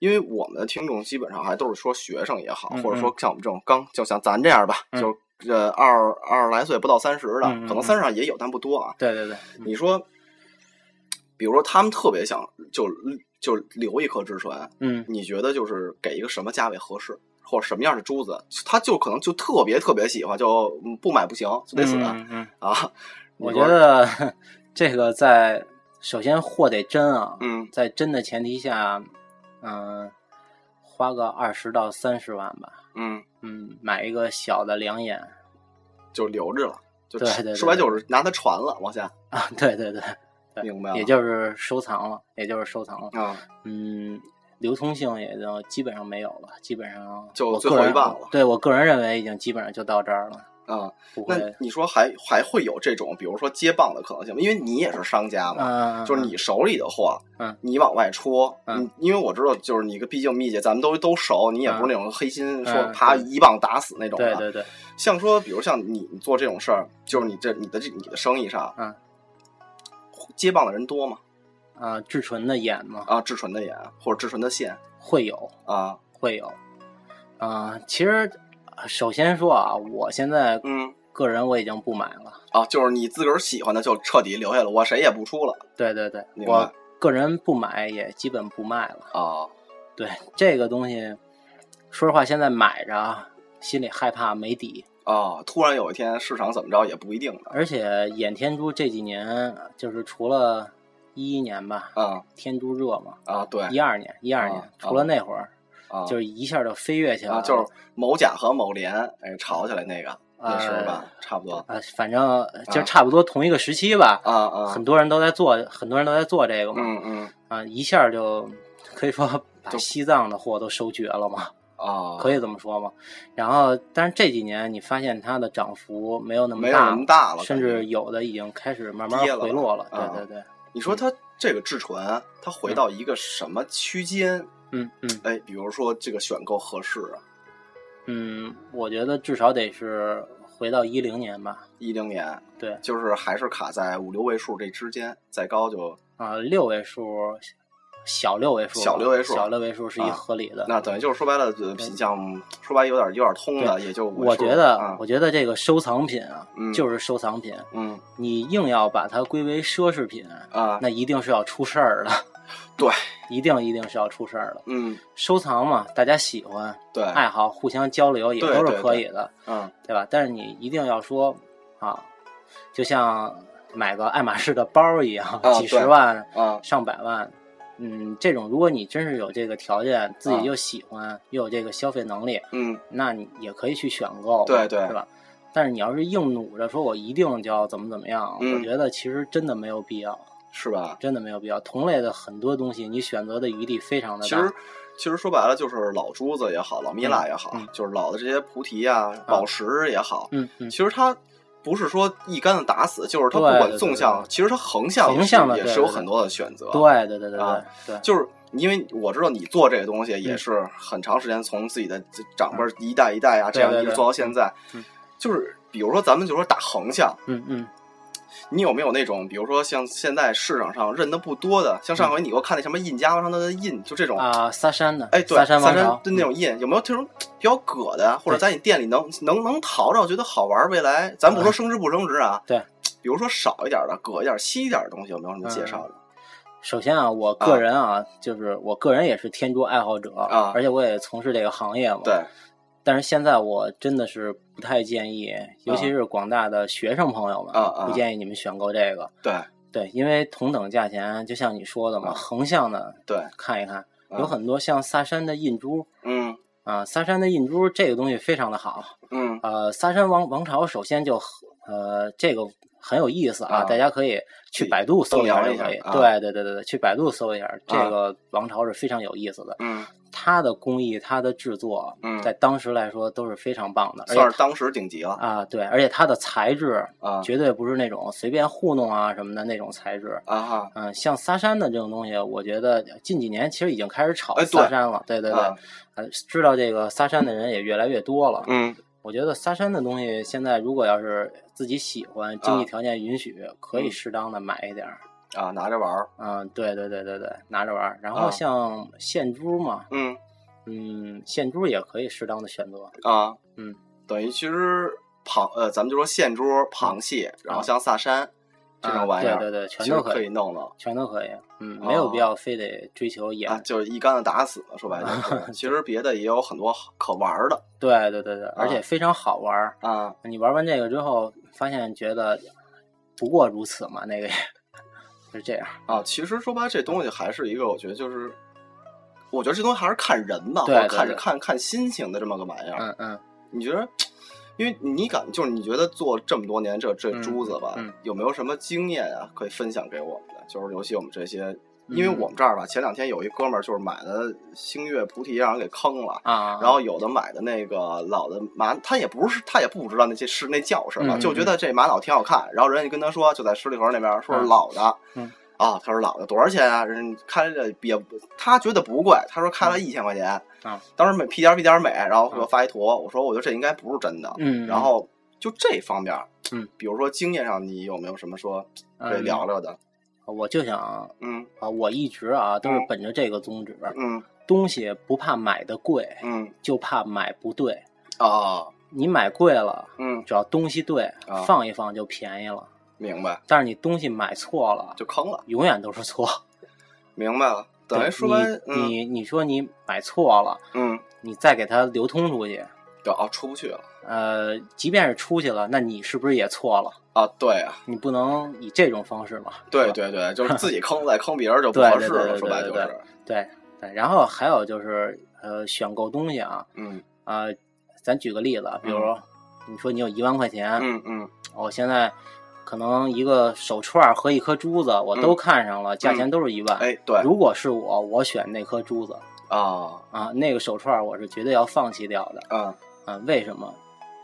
因为我们的听众基本上还都是说学生也好，嗯或者说像我们这种刚就像咱这样吧，嗯就呃二二十来岁不到三十的，嗯嗯可能三十上也有，但不多啊。对对对，你说，比如说他们特别想就就留一颗至纯，嗯你觉得就是给一个什么价位合适，或者什么样的珠子，他就可能就特别特别喜欢，就嗯不买不行，就得死、嗯嗯，啊。我觉得这个在首先货得真啊，嗯在真的前提下，嗯、花个二十到三十万吧，嗯，嗯，买一个小的两眼就留着了，就对对对说白就是拿它传了往下，啊，对对对，对明白了也就是收藏了，也就是收藏了，啊，嗯，流通性也就基本上没有了，基本上就最后一棒了对我个人认为已经基本上就到这儿了，啊。那，你说还还会有这种，比如说接棒的可能性吗？因为你也是商家嘛，嗯，就是你手里的货，嗯，你往外出，嗯因为我知道，就是你个毕竟蜜姐，咱们都都熟，你也不是那种黑心说啪一棒打死那种的。对对对，像说，比如像你你做这种事儿，就是你这你的这你的生意上，嗯，接棒的人多吗？啊，至纯的眼吗，啊，至纯的眼或者至纯的线会有啊，会有，啊，其实首先说啊，我现在嗯个人我已经不买了，啊，就是你自个儿喜欢的就彻底留下了，我谁也不出了。对对对，我个人不买也基本不卖了。啊。对这个东西，说实话，现在买着啊心里害怕没底，啊，突然有一天市场怎么着也不一定的。而且眼天珠这几年就是除了一一年吧，啊天都热嘛，啊，对一二年一二年啊，除了那会儿，啊，就是一下就飞跃起来了，啊，就是某甲和某联哎吵起来那个那是吧？差不多啊，反正就差不多同一个时期吧，啊啊，很多人都在做，很多人都在做这个嘛，嗯嗯啊，一下就可以说把西藏的货都收绝了嘛，啊，可以这么说嘛？然后，但是这几年你发现它的涨幅没有那么没有大，那么大了，甚至有的已经开始慢慢回落了。啊对对对，你说它这个至纯，它回到一个什么区间？嗯嗯哎，比如说这个选购合适啊，嗯，我觉得至少得是回到一零年吧。一零年，对就是还是卡在五六位数这之间，再高就啊，六位数，小六位数，小六位数小六位数是一啊合理的。那等于就是说白了，呃品相说白有点有点通的，也就我觉得，啊我觉得这个收藏品啊，嗯就是收藏品。嗯你硬要把它归为奢侈品，啊，那一定是要出事儿的。对，一定一定是要出事儿的。嗯收藏嘛，大家喜欢，对，爱好，互相交流也都是可以的，嗯对吧？但是你一定要说啊，就像买个爱马仕的包一样，啊几十万、啊上百万。嗯，这种如果你真是有这个条件，自啊己又喜欢，又有这个消费能力，嗯那你也可以去选购，对对是吧？但是你要是硬努着说我一定就要怎么怎么样，嗯我觉得其实真的没有必要，是吧？真的没有必要。同类的很多东西，你选择的余地非常的大。其实其实说白了就是老珠子也好，老蜜蜡也好，就是老的这些菩提啊、宝石也好，嗯嗯，其实它不是说一竿子打死，就是他不对管纵向，对其实他横向也是横向的也对对对是有很多的选择。对对对对啊对对，就是因为我知道你做这个东西也嗯是很长时间，从自己的长辈一代一代啊，这样一直做到现在嗯。就是比如说咱们就说打横向，嗯嗯你有没有那种，比如说像现在市场上认的不多的，像上回你给我看那什么印夹上的印，就这种，啊，萨山的，哎，对，萨三珊王朝的那种印，有没有这种比较葛的，或者在你店里能能能淘着，觉得好玩，未来咱不说升值不升值啊，对，比如说少一点的、葛一点、稀一点的东西，有没有什么介绍的？首先啊，我个人啊，就是我个人也是天珠爱好者啊而且我也从事这个行业嘛。。对，但是现在我真的是不太建议，尤其是广大的学生朋友们，啊啊。不建议你们选购这个。对，对，因为同等价钱，就像你说的嘛，啊横向的对，看一看，啊。有很多像萨珊的印珠嗯。啊，萨珊的印珠这个东西非常的好。嗯。呃，萨珊王王朝首先就呃，这个很有意思啊，啊大家可以去百度搜一下就可以。对对对对对，去百度搜一下，这个王朝是非常有意思的。嗯，它的工艺、它的制作，嗯在当时来说都是非常棒的，算是当时顶级了啊，对，而且它的材质啊绝对不是那种随便糊弄啊什么的那种材质。啊哈，嗯，像萨山的这种东西，我觉得近几年其实已经开始炒哎对萨珊了。对对对，知道这个萨山的人也越来越多了。嗯我觉得萨山的东西现在如果要是自己喜欢，经济啊条件允许，可以嗯适当的买一点儿。啊，拿着玩儿，嗯，对对对对对，拿着玩儿。然啊后像线珠嘛，嗯嗯，线珠也可以适当的选择。啊，嗯，等于其实螃呃，咱们就说线珠、螃蟹，然后像萨珊这啊种玩意儿，对对对，全都可都以，以弄了。全都可以。嗯，哦没有必要非得追求野。啊，就是一竿子打死了，说白了，其实别的也有很多可玩的对对对对，而且非常好玩儿。啊。你玩完这个之后，发现觉得不过如此嘛，那个也是这样。啊，其实说白了，这东西还是一个，我觉得就是，我觉得这东西还是看人吧，对或者看看看心情的这么个玩意儿。嗯嗯，你觉得？因为你感就是你觉得做这么多年这这嗯珠子吧，嗯有没有什么经验啊可以分享给我们的？就是尤其我们这些，嗯因为我们这儿吧，前两天有一哥们儿就是买的星月菩提让人给坑了。啊，然后有的买的那个老的玛，他也不是他也不知道那些是那叫什么，嗯就觉得这玛瑙挺好看。然后人家跟他说，就在十里河那边说是嗯老的，嗯啊，他说老的多少钱啊？人开了也不他觉得不贵，他说开了一千块钱。啊，当时美屁颠儿屁颠儿美，然后给我发一图，我说我觉得这应该不是真的。嗯，然后就这方面，嗯，比如说经验上，你有没有什么说可以嗯聊聊的？我就想嗯啊，我一直啊都是嗯本着这个宗旨，嗯东西不怕买的贵，嗯就怕买不对。啊你买贵了，嗯，只要东西对，啊放一放就便宜了。明白，但是你东西买错了，就坑了，永远都是错。明白了。等于说，你嗯你你说你买错了，嗯，你再给它流通出去，就哦出不去了呃，即便是出去了，那你是不是也错了？啊，对啊。你不能以这种方式嘛？对对对，就是自己坑再坑别人就不对合适了，说白了就对是，对对。然后还有就是呃，选购东西啊，嗯呃，咱举个例子，比如你说你有一万块钱，嗯嗯我现在可能一个手串儿和一颗珠子我都看上了，价钱都是一万。嗯哎对如果是我，我选那颗珠子啊啊，那个手串儿我是绝对要放弃掉的。嗯啊，为什么？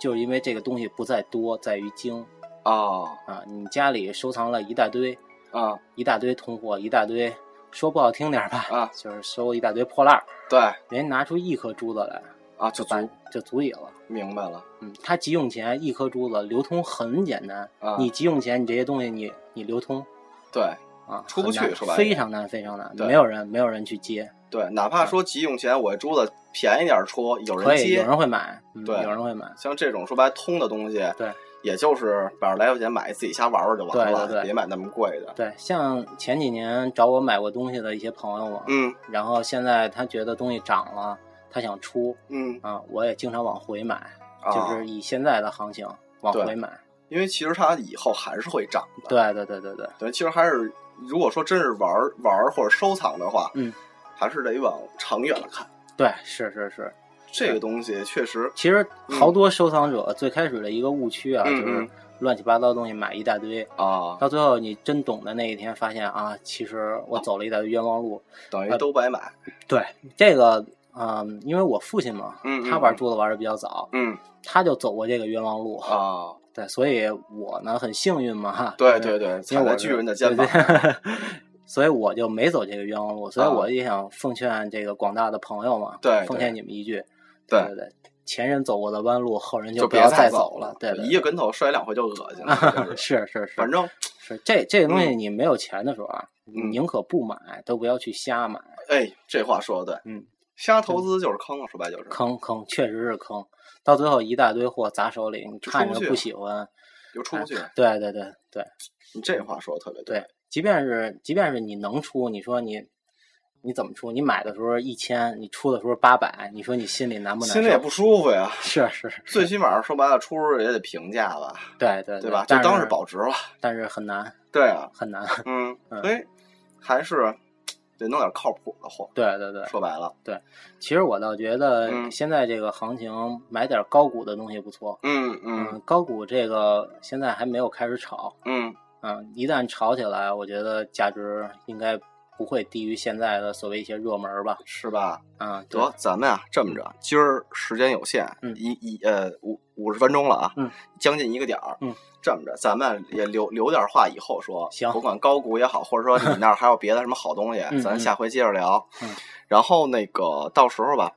就是因为这个东西不在多，在于精哦啊。你家里收藏了一大堆，啊一大堆通货，一大堆，说不好听点儿吧，啊，就是收一大堆破烂儿。对人家拿出一颗珠子来，啊，就足就足以了。明白了。嗯，他急用钱，一颗珠子流通很简单。啊，你急用钱，你这些东西你你流通。对啊，出不去很难说白了。非常难，非常难，没有人没有人去接，对，哪怕说急用钱，我这珠子便宜点儿出，有人接。有人会买，嗯对。有人会买。像这种说白通的东西，对，也就是百十来块钱买自己瞎玩玩就完了，对对对。别买那么贵的。对，像前几年找我买过东西的一些朋友嘛，嗯。然后现在他觉得东西涨了，他想出嗯，啊，我也经常往回买，啊就是以现在的行情往回买。因为其实它以后还是会涨的。对对对对对，对，其实还是如果说真是玩玩或者收藏的话，嗯，还是得往长远了看。对，是是是。这个东西确实，其实好多收藏者最开始的一个误区啊，嗯就是嗯乱七八糟东西买一大堆，啊，到最后你真懂的那一天，发现啊，其实我走了一大堆冤枉路。等于都白买。对这个，嗯，因为我父亲嘛，嗯嗯他玩珠子玩的比较早，嗯他就走过这个冤枉路。啊，对，所以我呢很幸运嘛，哈。对对对，因为我是踩在巨人的肩膀。所以我就没走这个冤枉路，所以啊我也想奉劝这个广大的朋友嘛，对奉劝你们一句，对对对，前人走过的弯路，后人就不要再走了，对对一个跟头摔两回就恶心了。是是是是，反正是这这个东西，你没有钱的时候啊，你嗯宁可不买，都不要去瞎买。哎，这话说的对，嗯，瞎投资就是坑，说白就是。坑坑确实是坑，到最后一大堆货砸手里，你看着不喜欢，就出不去。哎对对对对你这话说的特别对，即便是即便是你能出，你说你你怎么出？你买的时候一千，你出的时候八百，你说你心里难不难？心里也不舒服呀。是是，最起码说白了，出入也得平价吧，对对对吧？就但当是保值了。但是很难对啊，很难。嗯，嗯所以还是得弄点靠谱的货。对对对，说白了，对其实我倒觉得嗯现在这个行情买点高股的东西不错。嗯嗯，高股这个现在还没有开始炒，嗯嗯，一旦炒起来，我觉得价值应该不会低于现在的所谓一些热门吧。是吧？啊，对得，咱们啊这么着，今儿时间有限，嗯一一呃五五十分钟了啊，嗯，将近一个点儿，嗯，这么着，咱们也留留点话以后说，行甭管高股也好，或者说你那儿还有别的什么好东西，嗯咱下回接着聊，嗯，然后那个到时候吧。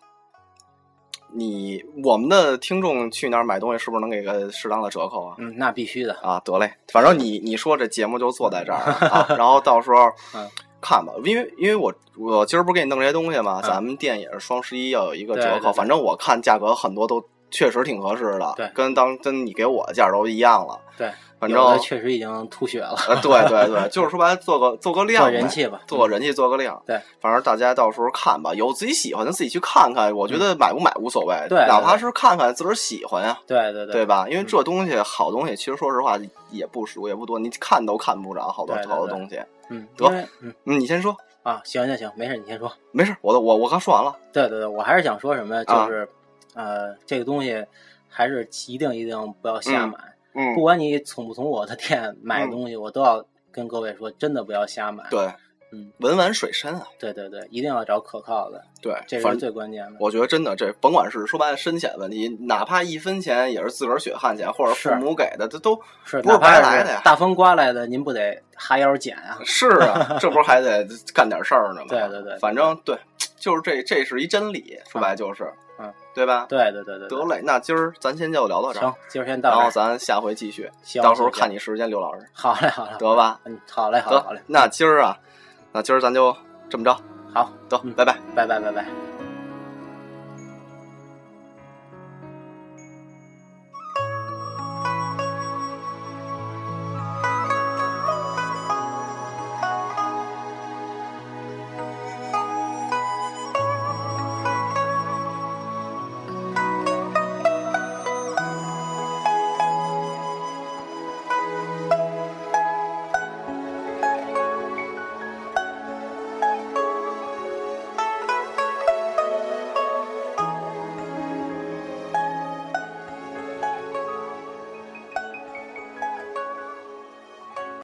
你我们的听众去那儿买东西，是不是能给个适当的折扣啊？嗯，那必须的。啊，得嘞，反正你你说这节目就做在这儿啊，然后到时候嗯看吧，因为因为我我今儿不是给你弄这些东西吗？嗯咱们店也是双十一要有一个折扣，对对反正我看价格很多都确实挺合适的，对跟当跟你给我的价儿都一样了，对，反正确实已经吐血了，呃，对对对，就是说白了，做个做个量，做人气吧。做个人气，做个量。对，反正大家到时候看吧，有自己喜欢的自己去看看，我觉得买不买无所谓，对对哪怕是看看自个儿喜欢呀，对对对对吧？因为这东西好东西，其实说实话也不熟也不多，你看都看不着好多好多东西。嗯，得嗯嗯，你先说，啊，行行行，没事，你先说。没事，我都我我刚说完了。对对对，我还是想说什么，啊就是、呃，这个东西还是一定一定不要瞎买。嗯不管你从不从我的店买东西，我都要跟各位说，真的不要瞎买。对，嗯，文玩水深啊，对对对，一定要找可靠的，对，这是最关键的。我觉得真的这甭管是说白了深浅问题，哪怕一分钱也是自个儿血汗钱，或者父母给的，这都是，不是白来的呀大风刮来的，您不得哈腰捡啊？是啊，这不是还得干点事儿呢吗？对对对反正对，就是这这是一真理，说白就是，嗯，对吧？对对对对，得嘞，那今儿咱先就聊到这儿行，，今儿先到然这儿。后咱下回继续，行，到时候看你时间，刘老师，好嘞，好嘞，得吧？嗯，好嘞，好嘞，好嘞，，那今儿啊，那今儿咱就这么着，好，得嗯，拜拜。拜拜，拜拜。